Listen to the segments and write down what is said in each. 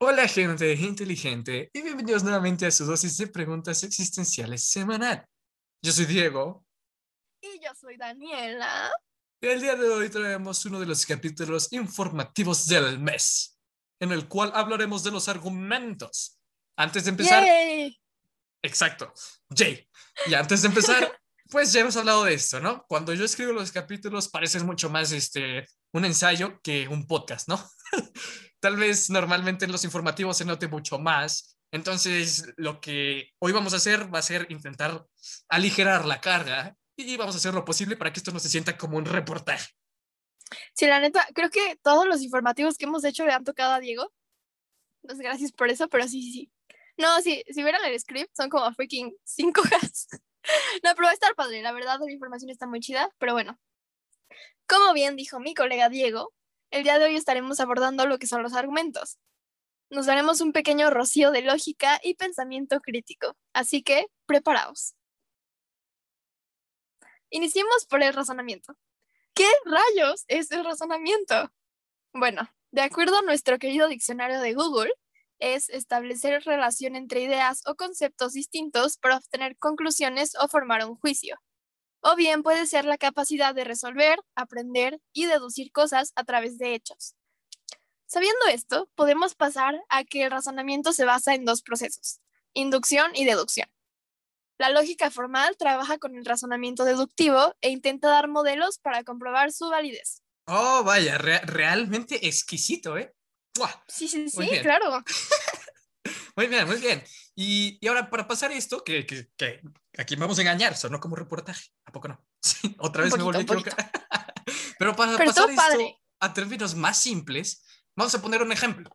Hola gente inteligente y bienvenidos nuevamente a su dosis de preguntas existenciales semanal. Yo soy Diego Y yo soy Daniela. y el día de hoy traemos uno de los capítulos informativos del mes, en el cual hablaremos de los argumentos. Antes de empezar, ¡Yay! exacto, Jay. Y antes de empezar, pues ya hemos hablado de esto, ¿no? Cuando yo escribo los capítulos parecen mucho más este, un ensayo que un podcast, ¿no? Tal vez normalmente en los informativos se note mucho más. Entonces, lo que hoy vamos a hacer va a ser intentar aligerar la carga y vamos a hacer lo posible para que esto no se sienta como un reportaje. Sí, la neta, creo que todos los informativos que hemos hecho le han tocado a Diego. Pues gracias por eso, pero sí, sí, sí. No, sí, si vieran el script, son como freaking cinco hojas. No, pero va a estar padre, la verdad, la información está muy chida, pero bueno. Como bien dijo mi colega Diego, el día de hoy estaremos abordando lo que son los argumentos. Nos daremos un pequeño rocío de lógica y pensamiento crítico, así que preparaos. Iniciemos por el razonamiento. ¿Qué rayos es el razonamiento? Bueno, de acuerdo a nuestro querido diccionario de Google, es establecer relación entre ideas o conceptos distintos para obtener conclusiones o formar un juicio. O bien puede ser la capacidad de resolver, aprender y deducir cosas a través de hechos. Sabiendo esto, podemos pasar a que el razonamiento se basa en dos procesos, inducción y deducción. La lógica formal trabaja con el razonamiento deductivo e intenta dar modelos para comprobar su validez. Oh, vaya, re- realmente exquisito, ¿eh? ¡Buah! Sí, sí, sí, claro. Muy bien, muy bien. Y, y ahora, para pasar esto, que, que, que aquí vamos a engañar, sonó como reportaje, ¿a poco no? Sí, otra vez me volví a poquito, equivocar. Pero para Pero pasar estuvo padre. esto a términos más simples, vamos a poner un ejemplo.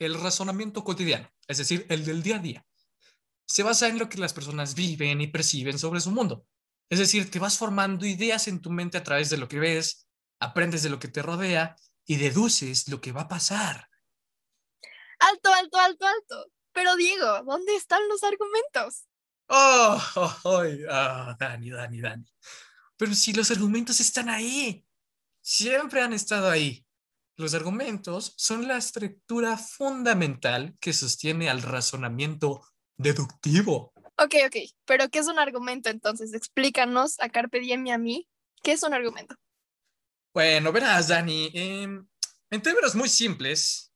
El razonamiento cotidiano, es decir, el del día a día, se basa en lo que las personas viven y perciben sobre su mundo. Es decir, te vas formando ideas en tu mente a través de lo que ves, aprendes de lo que te rodea y deduces lo que va a pasar. Alto, alto, alto, alto. Pero Diego, ¿dónde están los argumentos? Oh, oh, ah, Dani, Dani, Dani. Pero si los argumentos están ahí, siempre han estado ahí. Los argumentos son la estructura fundamental que sostiene al razonamiento deductivo. Ok, ok, pero ¿qué es un argumento entonces? Explícanos a Carpe Diem y a mí, ¿qué es un argumento? Bueno, verás, Dani, em, en términos muy simples,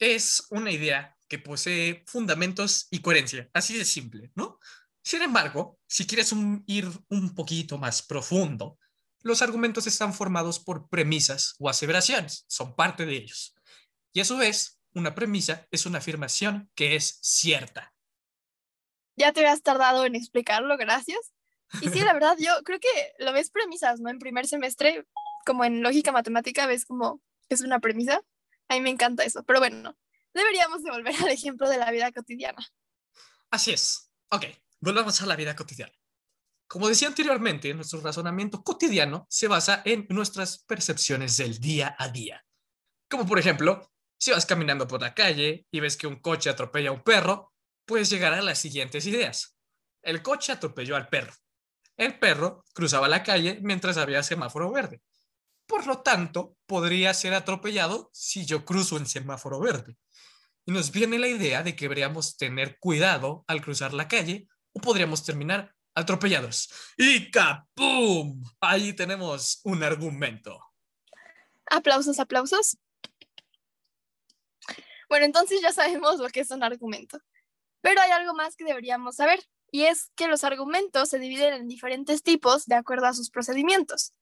es una idea que posee fundamentos y coherencia, así de simple, ¿no? Sin embargo, si quieres un- ir un poquito más profundo, los argumentos están formados por premisas o aseveraciones, son parte de ellos. Y a su vez, una premisa es una afirmación que es cierta. Ya te habías tardado en explicarlo, gracias. Y sí, la verdad, yo creo que lo ves premisas, ¿no? En primer semestre, como en lógica matemática, ves como es una premisa. A mí me encanta eso, pero bueno, deberíamos de volver al ejemplo de la vida cotidiana. Así es. Ok, volvamos a la vida cotidiana. Como decía anteriormente, nuestro razonamiento cotidiano se basa en nuestras percepciones del día a día. Como por ejemplo, si vas caminando por la calle y ves que un coche atropella a un perro, puedes llegar a las siguientes ideas. El coche atropelló al perro. El perro cruzaba la calle mientras había semáforo verde. Por lo tanto, podría ser atropellado si yo cruzo en semáforo verde. Y nos viene la idea de que deberíamos tener cuidado al cruzar la calle o podríamos terminar atropellados. Y ¡capum! Ahí tenemos un argumento. Aplausos, aplausos. Bueno, entonces ya sabemos lo que es un argumento. Pero hay algo más que deberíamos saber, y es que los argumentos se dividen en diferentes tipos de acuerdo a sus procedimientos.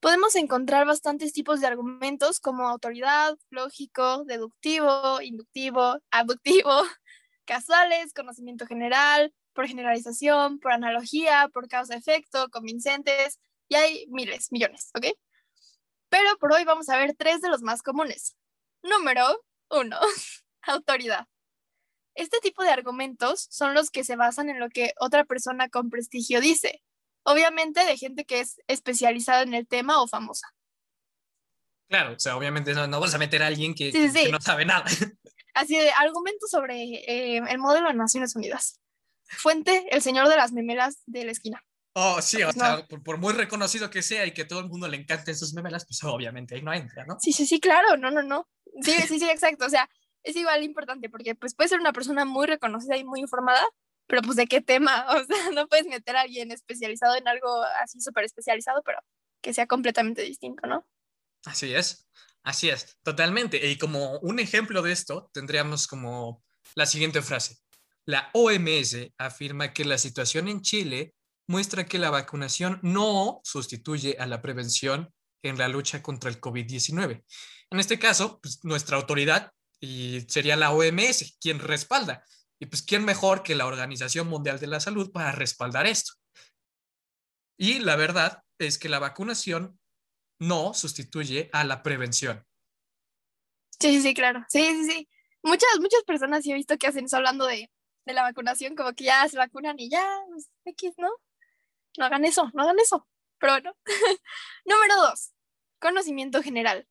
Podemos encontrar bastantes tipos de argumentos como autoridad, lógico, deductivo, inductivo, abductivo, casuales, conocimiento general, por generalización, por analogía, por causa-efecto, convincentes, y hay miles, millones, ¿ok? Pero por hoy vamos a ver tres de los más comunes. Número uno, autoridad. Este tipo de argumentos son los que se basan en lo que otra persona con prestigio dice, obviamente de gente que es especializada en el tema o famosa. Claro, o sea, obviamente no, no vas a meter a alguien que, Sí, sí, que no sabe nada. Así de argumentos sobre eh, el modelo de Naciones Unidas. Fuente, el señor de las memelas de la esquina. Oh, sí, o Pues sea, no. por, por muy reconocido que sea y que todo el mundo le encanten sus memelas, pues obviamente ahí no entra, ¿no? Sí, sí, sí, claro, no, no, no. Sí, sí, sí, exacto. O sea, es igual importante porque pues puede ser una persona muy reconocida y muy informada, pero pues de qué tema, o sea, no puedes meter a alguien especializado en algo así súper especializado, pero que sea completamente distinto, ¿no? Así es, así es, totalmente. Y como un ejemplo de esto, tendríamos como la siguiente frase. La OMS afirma que la situación en Chile muestra que la vacunación no sustituye a la prevención en la lucha contra el COVID-19. En este caso, pues, nuestra autoridad y sería la OMS quien respalda. Y pues, ¿quién mejor que la Organización Mundial de la Salud para respaldar esto? Y la verdad es que la vacunación no sustituye a la prevención. Sí, sí, sí, claro. Sí, sí, sí. Muchas, muchas personas he visto que hacen eso hablando de, de la vacunación, como que ya se vacunan y ya, pues, X, ¿no? No hagan eso, no hagan eso. Pero bueno. Número dos, conocimiento general.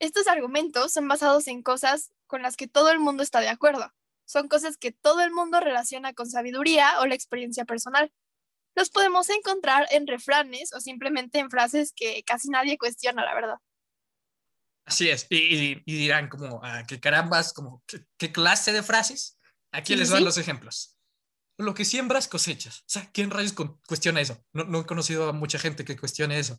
Estos argumentos son basados en cosas con las que todo el mundo está de acuerdo. Son cosas que todo el mundo relaciona con sabiduría o la experiencia personal. Los podemos encontrar en refranes o simplemente en frases que casi nadie cuestiona, la verdad. Así es, y, dirán como, ah, ¿qué carambas? Como, ¿qué, clase de frases? Aquí les doy los ejemplos. Lo que siembras, cosechas. O sea, ¿quién rayos cuestiona eso? No, no he conocido a mucha gente que cuestione eso.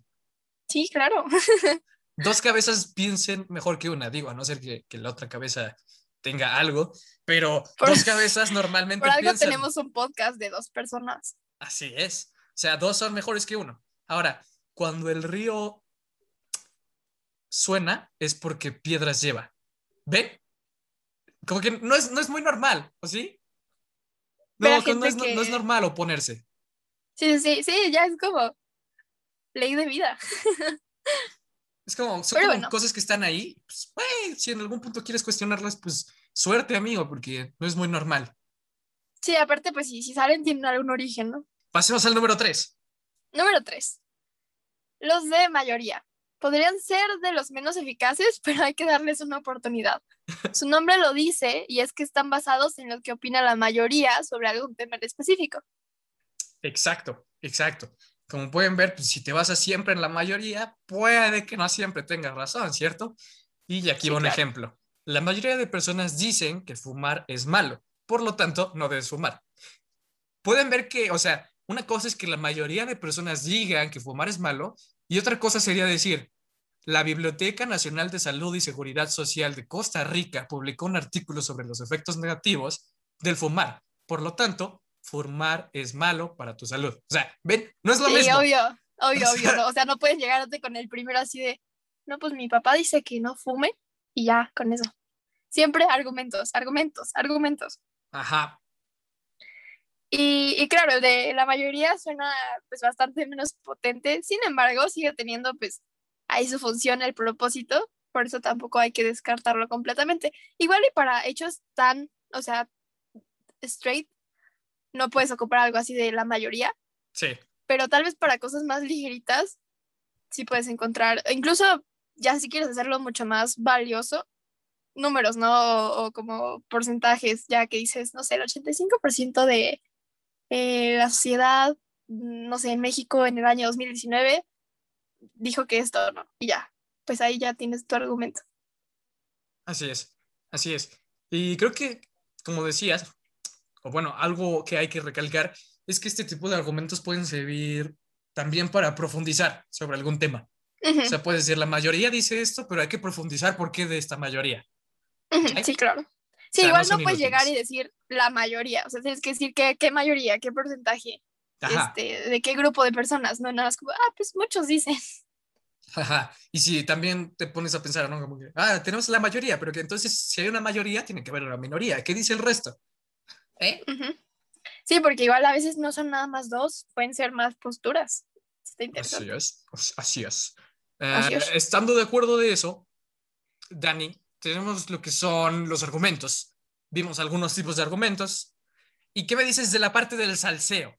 Sí, claro. dos cabezas piensen mejor que una, digo, a no ser que, la otra cabeza tenga algo, pero dos cabezas normalmente por algo tenemos un podcast de dos personas. Así es. O sea, dos son mejores que uno. Ahora, cuando el río suena es porque piedras lleva. ¿Ven? Como que no es, no es muy normal, ¿o sí? No, no es, no es normal oponerse. Sí, sí, sí, ya es como ley de vida. Es como, son cosas que están ahí. Pues, si en algún punto quieres cuestionarlas, pues suerte, amigo, porque no es muy normal. Sí, aparte, pues si, si salen, tienen algún origen, ¿no? Pasemos al número tres. Número tres. Los de mayoría. Podrían ser de los menos eficaces, pero hay que darles una oportunidad. Su nombre lo dice y es que están basados en lo que opina la mayoría sobre algún tema específico. Exacto, exacto como pueden ver, pues, si te basas siempre en la mayoría, puede que no siempre tengas razón, ¿cierto? Y aquí va un ejemplo. La mayoría de personas dicen que fumar es malo, por lo tanto, no debes fumar. Pueden ver que, o sea, una cosa es que la mayoría de personas digan que fumar es malo y otra cosa sería decir, la Biblioteca Nacional de Salud y Seguridad Social de Costa Rica publicó un artículo sobre los efectos negativos del fumar. Por lo tanto, fumar es malo para tu salud. O sea, ven, no es lo sí, mismo. obvio, obvio, obvio. No, o sea, no puedes llegarte con el primero así de, no, pues mi papá dice que no fume y ya, con eso. Siempre argumentos, argumentos, argumentos. Ajá. Y, y, claro, el de la mayoría suena pues bastante menos potente, sin embargo, sigue teniendo pues ahí su función, el propósito, por eso tampoco hay que descartarlo completamente. Igual y para hechos tan, o sea, straight, no puedes ocupar algo así de la mayoría. Sí. Pero tal vez para cosas más ligeritas, sí puedes encontrar, incluso ya si quieres hacerlo mucho más valioso, números, ¿no? O, como porcentajes, ya que dices, no sé, el 85% de eh, la sociedad, no sé, en México en el año 2019 dijo que esto, ¿no? Y ya, pues ahí ya tienes tu argumento. Así es, así es. Y creo que, como decías, o bueno, algo que hay que recalcar es que este tipo de argumentos pueden servir también para profundizar sobre algún tema. O sea, puedes decir, la mayoría dice esto, pero hay que profundizar por qué de esta mayoría. Sí, claro. Sí, igual no, puedes llegar y decir la mayoría, o sea, tienes que decir qué, qué mayoría, qué porcentaje, este, de qué grupo de personas, no nada más como, ah, pues muchos dicen. Ajá. Y si también te pones a pensar, ¿no? Como que, ah, tenemos la mayoría, pero que entonces si hay una mayoría, tiene que haber una minoría. ¿Qué dice el resto? ¿Eh? Sí, porque igual a veces no son nada más dos, pueden ser más posturas. Así es, así es. Eh, estando de acuerdo de eso, Dani, tenemos lo que son los argumentos. Vimos algunos tipos de argumentos. ¿Y qué me dices de la parte del salseo?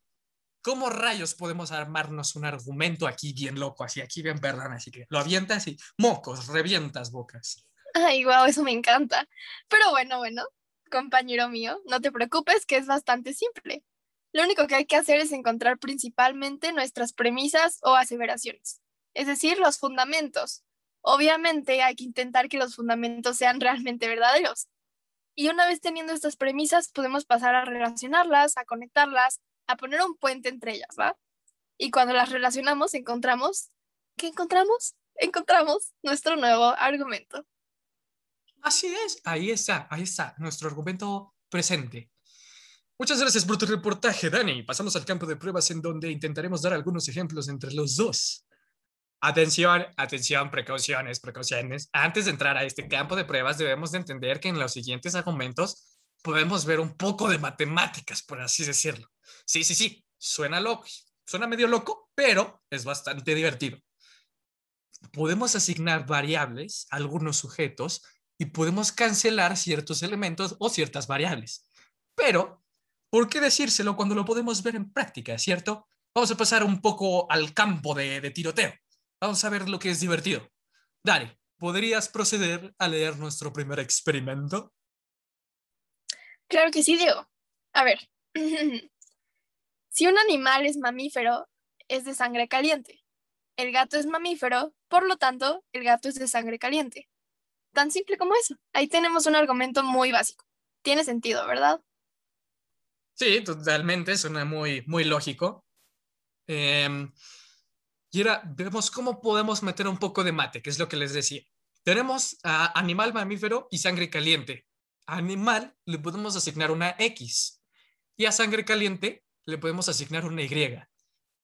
¿Cómo rayos podemos armarnos un argumento aquí bien loco, así aquí bien perdón, así que lo avientas y mocos, revientas bocas? Ay, wow, eso me encanta. Pero bueno, bueno, compañero mío, no te preocupes, que es bastante simple. Lo único que hay que hacer es encontrar principalmente nuestras premisas o aseveraciones, es decir, los fundamentos. Obviamente hay que intentar que los fundamentos sean realmente verdaderos. Y una vez teniendo estas premisas, podemos pasar a relacionarlas, a conectarlas, a poner un puente entre ellas, ¿va? Y cuando las relacionamos, encontramos, ¿qué encontramos? Encontramos nuestro nuevo argumento. Así es, ahí está, ahí está, nuestro argumento presente. Muchas gracias por tu reportaje, Dani. Pasamos al campo de pruebas en donde intentaremos dar algunos ejemplos entre los dos. Atención, atención, precauciones, precauciones. Antes de entrar a este campo de pruebas, debemos de entender que en los siguientes argumentos podemos ver un poco de matemáticas, por así decirlo. Sí, sí, sí, suena loco, suena medio loco, pero es bastante divertido. Podemos asignar variables a algunos sujetos y podemos cancelar ciertos elementos o ciertas variables. Pero ¿Por qué decírselo cuando lo podemos ver en práctica, cierto? Vamos a pasar un poco al campo de, tiroteo. Vamos a ver lo que es divertido. Dani, ¿podrías proceder a leer nuestro primer experimento? Claro que sí, Diego. A ver, si un animal es mamífero, es de sangre caliente. El gato es mamífero, por lo tanto, el gato es de sangre caliente. Tan simple como eso. Ahí tenemos un argumento muy básico. Tiene sentido, ¿verdad? Sí, totalmente, suena muy, muy lógico. Em, y ahora vemos cómo podemos meter un poco de mate, que es lo que les decía. Tenemos animal mamífero y sangre caliente. A animal le podemos asignar una X y a sangre caliente le podemos asignar una Y.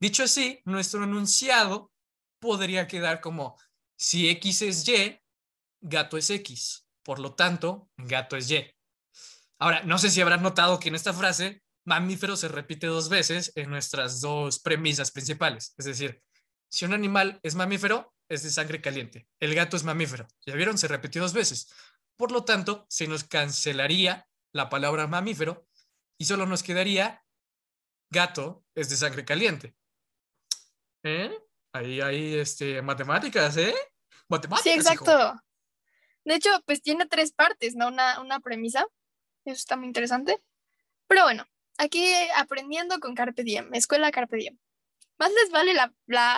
Dicho así, nuestro enunciado podría quedar como si X es Y, gato es X. Por lo tanto, gato es Y. Ahora, no sé si habrán notado que en esta frase mamífero se repite dos veces en nuestras dos premisas principales. Es decir, si un animal es mamífero, es de sangre caliente. El gato es mamífero. ¿Ya vieron? Se repitió dos veces. Por lo tanto, se nos cancelaría la palabra mamífero y solo nos quedaría gato es de sangre caliente. ¿Eh? Ahí hay este, matemáticas, ¿eh? Matemáticas. Sí, exacto. De hecho, pues tiene tres partes, ¿no? Una, una premisa eso está muy interesante. Pero bueno, aquí aprendiendo con Carpe Diem, escuela Carpe Diem. Más les vale la,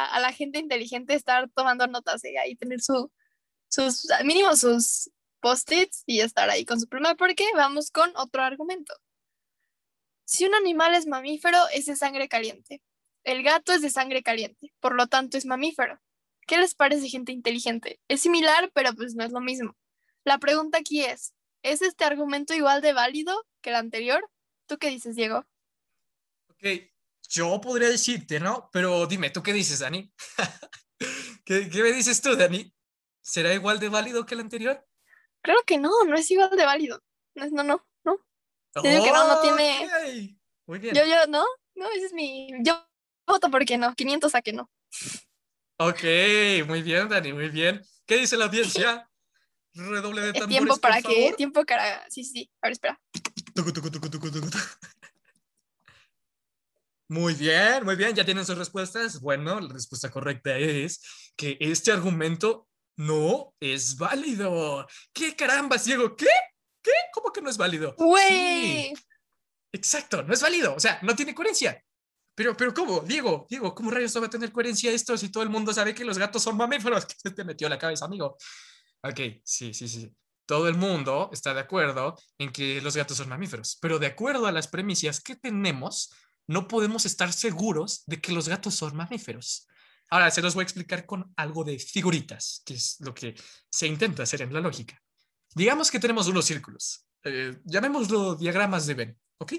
a la gente inteligente estar tomando notas ¿eh? y tener su, sus, mínimo sus post-its y estar ahí con su pluma, porque vamos con otro argumento. Si un animal es mamífero, es de sangre caliente. El gato es de sangre caliente, por lo tanto es mamífero. ¿Qué les parece, gente inteligente? Es similar, pero pues no es lo mismo. La pregunta aquí es, ¿Es este argumento igual de válido que el anterior? ¿Tú qué dices, Diego? Ok, yo podría decirte, ¿no? Pero dime, ¿tú qué dices, Dani? ¿Qué, me dices tú, Dani? ¿Será igual de válido que el anterior? Creo que no, no es igual de válido. No, no, no, no. que no, no tiene... Muy bien. Yo, yo, no, no, ese es mi... Yo voto porque no, 500 a que no. Ok, muy bien, Dani, muy bien. ¿Qué dice la audiencia? Redoble de tambores, ¿Tiempo para qué? Tiempo para... Sí, sí, ahora espera. Muy bien, muy bien, ya tienen sus respuestas. Bueno, la respuesta correcta es que este argumento no es válido. ¿Qué caramba, Diego? ¿Qué? ¿Qué? ¿Cómo que no es válido? Sí. Exacto, no es válido. O sea, no tiene coherencia. Pero, pero ¿cómo? Diego, Diego, ¿cómo rayos va a tener coherencia esto si todo el mundo sabe que los gatos son mamíferos? ¿Qué se te metió la cabeza, amigo? Ok, sí, sí, sí. Todo el mundo está de acuerdo en que los gatos son mamíferos, pero de acuerdo a las premisas que tenemos, no podemos estar seguros de que los gatos son mamíferos. Ahora se los voy a explicar con algo de figuritas, que es lo que se intenta hacer en la lógica. Digamos que tenemos unos círculos, eh, llamémoslo diagramas de Venn, ¿ok?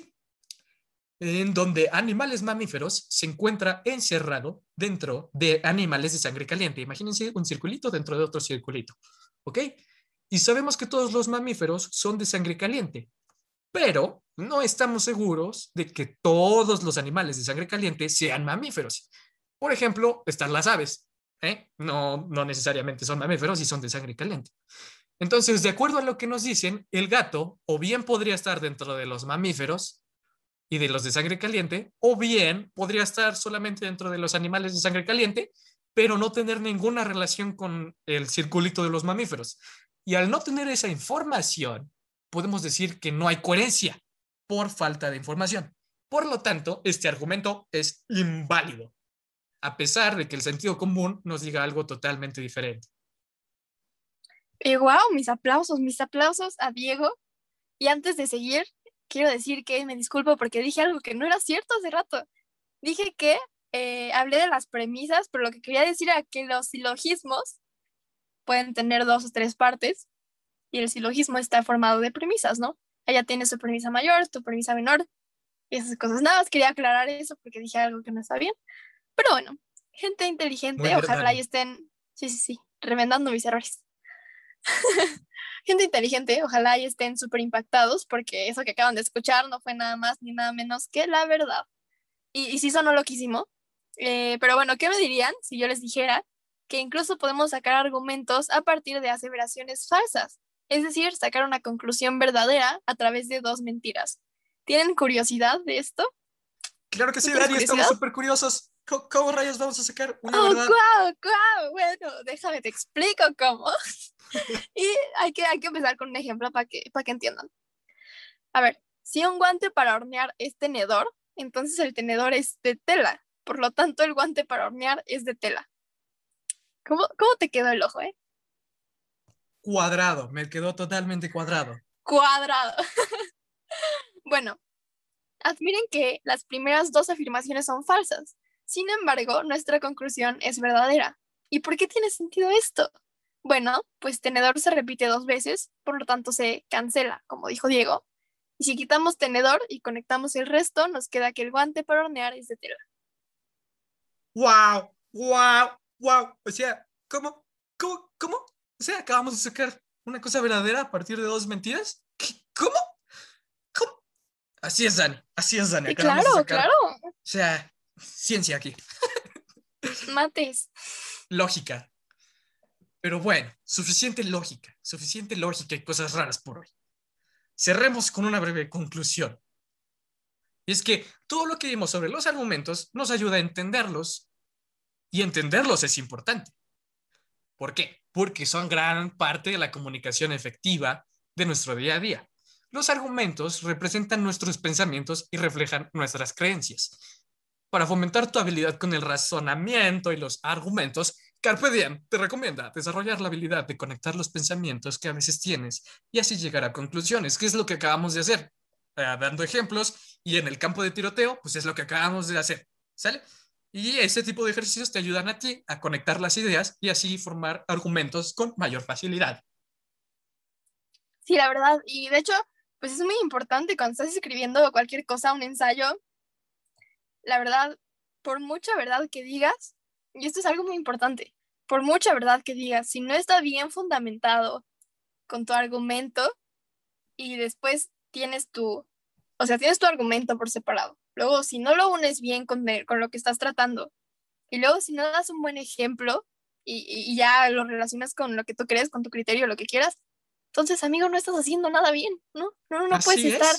En donde animales mamíferos se encuentra encerrado dentro de animales de sangre caliente. Imagínense un circulito dentro de otro circulito. ¿ok? Y sabemos que todos los mamíferos son de sangre caliente, pero no estamos seguros de que todos los animales de sangre caliente sean mamíferos. Por ejemplo, están las aves, ¿eh? No, no necesariamente son mamíferos y son de sangre caliente. Entonces, de acuerdo a lo que nos dicen, el gato o bien podría estar dentro de los mamíferos y de los de sangre caliente, o bien podría estar solamente dentro de los animales de sangre caliente pero no tener ninguna relación con el circulito de los mamíferos. Y al no tener esa información, podemos decir que no hay coherencia por falta de información. Por lo tanto, este argumento es inválido, a pesar de que el sentido común nos diga algo totalmente diferente. Y mis aplausos, mis aplausos a Diego, Y antes de seguir, quiero decir que me disculpo porque dije algo que no era cierto hace rato. Dije que eh, hablé de las premisas, pero lo que quería decir era que los silogismos pueden tener dos o tres partes y el silogismo está formado de premisas, ¿no? Ella tiene su premisa mayor, tu premisa menor y esas cosas. Nada más quería aclarar eso porque dije algo que no está bien. Pero bueno, gente inteligente, ojalá y estén, sí, sí, sí, remendando mis errores. gente inteligente, ojalá y estén súper impactados porque eso que acaban de escuchar no fue nada más ni nada menos que la verdad. Y, y sí sonó loquísimo. Eh, pero bueno, ¿qué me dirían si yo les dijera que incluso podemos sacar argumentos a partir de aseveraciones falsas? Es decir, sacar una conclusión verdadera a través de dos mentiras. ¿Tienen curiosidad de esto? Claro que sí, Dani, estamos súper curiosos. ¿Cómo, rayos vamos a sacar una oh, verdad? Guau, guau. Bueno, déjame te explico cómo. y hay que, hay que empezar con un ejemplo para que, para que entiendan. A ver, si un guante para hornear es tenedor, entonces el tenedor es de tela. Por lo tanto, el guante para hornear es de tela. ¿Cómo, cómo te quedó el ojo, eh? Cuadrado, me quedó totalmente cuadrado. Cuadrado. bueno, admiren que las primeras dos afirmaciones son falsas. Sin embargo, nuestra conclusión es verdadera. ¿Y por qué tiene sentido esto? Bueno, pues tenedor se repite dos veces, por lo tanto se cancela, como dijo Diego. Y si quitamos tenedor y conectamos el resto, nos queda que el guante para hornear es de tela. ¡Wow! ¡Wow! ¡Wow! O sea, ¿cómo? ¿Cómo? ¿Cómo? O sea, acabamos de sacar una cosa verdadera a partir de dos mentiras. ¿Cómo? ¿Cómo? Así es, Dani. Así es, Dani. claro, claro. O sea, ciencia aquí. Mates. Lógica. Pero bueno, suficiente lógica, suficiente lógica y cosas raras por hoy. Cerremos con una breve conclusión. Y es que todo lo que vimos sobre los argumentos nos ayuda a entenderlos y entenderlos es importante. ¿Por qué? Porque son gran parte de la comunicación efectiva de nuestro día a día. Los argumentos representan nuestros pensamientos y reflejan nuestras creencias. Para fomentar tu habilidad con el razonamiento y los argumentos, Carpe Diem te recomienda desarrollar la habilidad de conectar los pensamientos que a veces tienes y así llegar a conclusiones, que es lo que acabamos de hacer, eh, dando ejemplos y en el campo de tiroteo, pues es lo que acabamos de hacer, ¿sale? Y ese tipo de ejercicios te ayudan a ti a conectar las ideas y así formar argumentos con mayor facilidad. Sí, la verdad, y de hecho, pues es muy importante cuando estás escribiendo cualquier cosa, un ensayo, la verdad, por mucha verdad que digas, y esto es algo muy importante, por mucha verdad que digas, si no está bien fundamentado con tu argumento y después tienes tu, o sea, tienes tu argumento por separado. Luego, si no lo unes bien con, con lo que estás tratando, y luego si no das un buen ejemplo y, y, ya lo relacionas con lo que tú crees, con tu criterio, lo que quieras, entonces, amigo, no estás haciendo nada bien, ¿no? No, no, puedes estar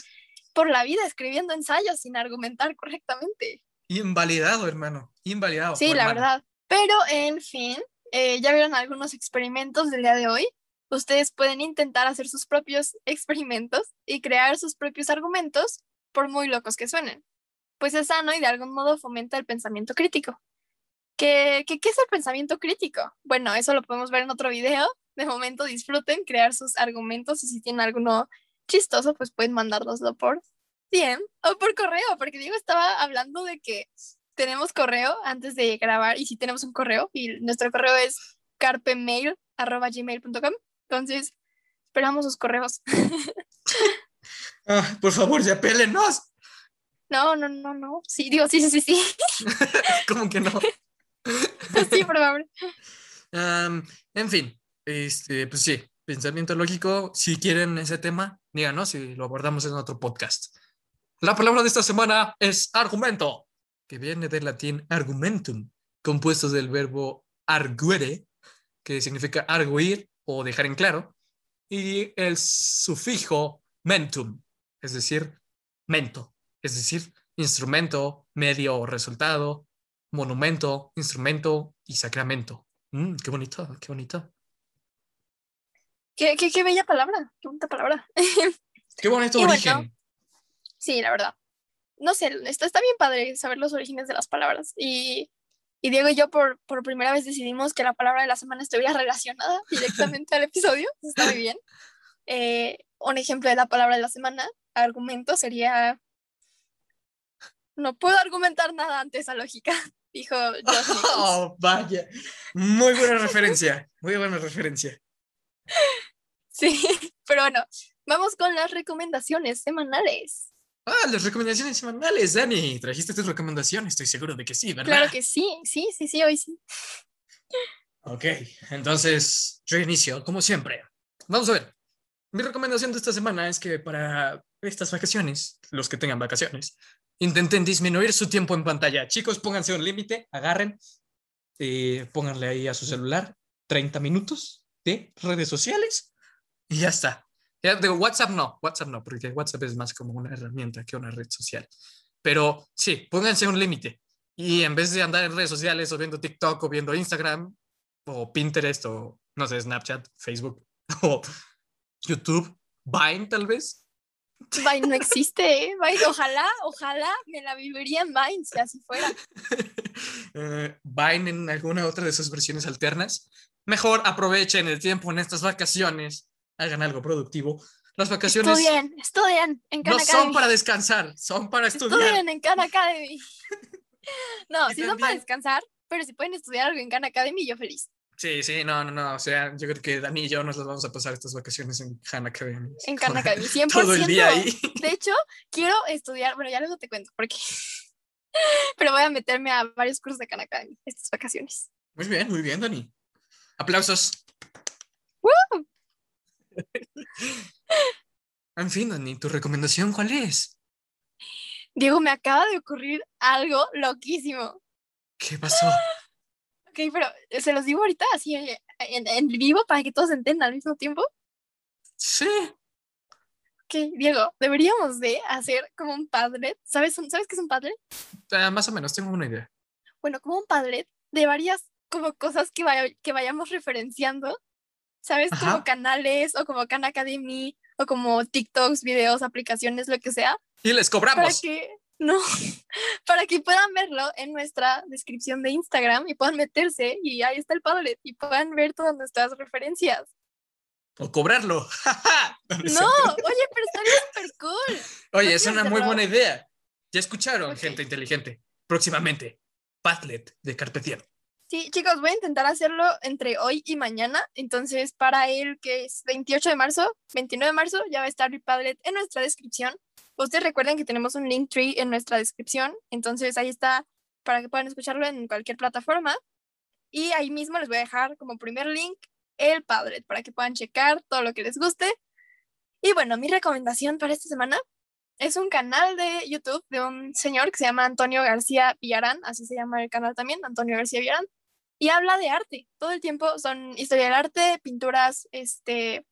por la vida escribiendo ensayos sin argumentar correctamente. Invalidado, hermano, invalidado. Sí, la verdad. Pero, en fin, eh, ya vieron algunos experimentos del día de hoy. Ustedes pueden intentar hacer sus propios experimentos y crear sus propios argumentos, por muy locos que suenen. Pues es sano y de algún modo fomenta el pensamiento crítico. ¿Qué, qué, qué es el pensamiento crítico? Bueno, eso lo podemos ver en otro video. De momento disfruten crear sus argumentos y si tienen alguno chistoso, pues pueden mandárnoslo por DM o por correo, porque Diego estaba hablando de que tenemos correo antes de grabar y si tenemos un correo y nuestro correo es carpemail.gmail.com. Entonces, esperamos sus correos. Ah, por favor, ya pélenos. No, no, no, no. Sí, digo, sí, sí, sí, sí. ¿Cómo que no? sí, por favor. en fin, este, pues sí, pensamiento lógico. Si quieren ese tema, díganos y lo abordamos en otro podcast. La palabra de esta semana es argumento que viene del latín argumentum, compuesto del verbo arguere, que significa arguir o dejar en claro, y el sufijo mentum, es decir, mento, es decir, instrumento, medio o resultado, monumento, instrumento y sacramento. Mm, qué bonito, qué bonito. Qué, qué, qué, bella palabra, qué bonita palabra. qué bonito origen. sí, la verdad no sé, está, está bien padre saber los orígenes de las palabras. Y, y Diego y yo por, por, primera vez decidimos que la palabra de la semana estuviera relacionada directamente al episodio. Está muy bien. eh, un ejemplo de la palabra de la semana, argumento, sería... No puedo argumentar nada ante esa lógica, dijo Josh. Oh, vaya. Muy buena referencia. Muy buena referencia. Sí, pero bueno, vamos con las recomendaciones semanales. Ah, las recomendaciones semanales, Dani. Trajiste tus recomendaciones, estoy seguro de que sí, ¿verdad? Claro que sí, sí, sí, sí, hoy sí. Ok, entonces yo inicio, como siempre. Vamos a ver. Mi recomendación de esta semana es que para estas vacaciones, los que tengan vacaciones, intenten disminuir su tiempo en pantalla. Chicos, pónganse un límite, agarren, eh, pónganle ahí a su celular 30 minutos de redes sociales y ya está. Ya, de WhatsApp no, WhatsApp no, porque WhatsApp es más como una herramienta que una red social. Pero sí, pónganse un límite. Y en vez de andar en redes sociales o viendo TikTok o viendo Instagram o Pinterest o no sé, Snapchat, Facebook o YouTube, Vine tal vez. Vine no existe, ¿eh? Vine, ojalá, ojalá me la viviría en Vine si así fuera. Eh, Vine en alguna otra de sus versiones alternas. Mejor aprovechen el tiempo en estas vacaciones, hagan algo productivo. Las vacaciones Estudien, estudien en Khan no son Academy. para descansar, son para estudiar. Estudien en Khan Academy. No, sí son para descansar, pero si pueden estudiar algo en Khan Academy, yo feliz. Sí, sí, no, no, no. O sea, yo creo que Dani y yo nos las vamos a pasar estas vacaciones en Khan Academy. En Khan Academy, 100%. Todo el día ahí. De hecho, quiero estudiar, bueno, ya luego te cuento por qué. Pero voy a meterme a varios cursos de Khan Academy estas vacaciones. Muy bien, muy bien, Dani. Aplausos. ¡Woo! En fin, Dani, ¿tu recomendación cuál es? Diego, me acaba de ocurrir algo loquísimo. ¿Qué pasó? Ok, pero eh, se los digo ahorita así eh, en, en vivo para que todos entiendan al mismo tiempo. Sí. Ok, Diego, deberíamos de hacer como un Padlet. ¿Sabes, ¿sabes qué es un Padlet? Ah, más o menos, tengo una idea. Bueno, como un Padlet de varias como cosas que, vaya- que vayamos referenciando. ¿Sabes? Ajá. Como canales o como Khan Academy o como TikToks, videos, aplicaciones, lo que sea. Y les Para cobramos. que, no, para que puedan verlo en nuestra descripción de Instagram y puedan meterse y ahí está el Padlet y puedan ver todas nuestras referencias. O cobrarlo. No, oye, pero estaría súper cool. Oye, no es una muy buena idea. Ya escucharon, gente inteligente. Próximamente, Padlet de Carpe Diem. Sí, chicos, voy a intentar hacerlo entre hoy y mañana. Entonces, para el que es 28 de marzo, 29 de marzo, ya va a estar mi Padlet en nuestra descripción. Ustedes recuerden que tenemos un link tree en nuestra descripción. Entonces, ahí está para que puedan escucharlo en cualquier plataforma. Y ahí mismo les voy a dejar como primer link el Padlet para que puedan checar todo lo que les guste. Y bueno, mi recomendación para esta semana es un canal de YouTube de un señor que se llama Antonio García Villarán, así se llama el canal también, Antonio García Villarán, y habla de arte. Todo el tiempo son historia del arte, pinturas, este,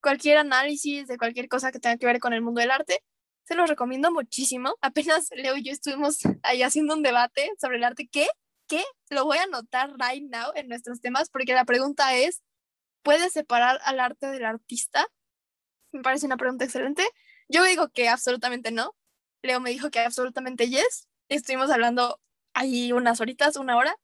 cualquier análisis de cualquier cosa que tenga que ver con el mundo del arte. Se los recomiendo muchísimo. Apenas Leo y yo estuvimos ahí haciendo un debate sobre el arte. ¿Qué? ¿Qué? Lo voy a anotar right now en nuestros temas porque la pregunta es, ¿puedes separar al arte del artista? Me parece una pregunta excelente. Yo digo que absolutamente no. Leo me dijo que absolutamente yes. Estuvimos hablando ahí unas horitas, una hora.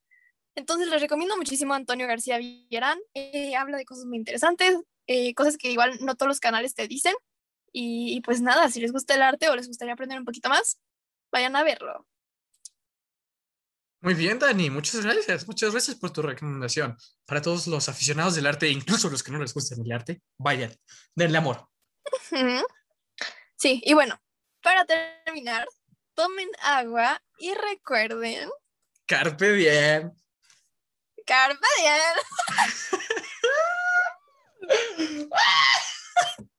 Entonces les recomiendo muchísimo a Antonio García Villarán. Eh, habla de cosas muy interesantes, eh, cosas que igual no todos los canales te dicen. Y, y pues nada, si les gusta el arte o les gustaría aprender un poquito más, vayan a verlo. Muy bien, Dani, muchas gracias. Muchas gracias por tu recomendación. Para todos los aficionados del arte, incluso los que no les gusta el arte, vayan, denle amor. Sí, y bueno, para terminar, tomen agua y recuerden, Carpe diem. Carpe diem.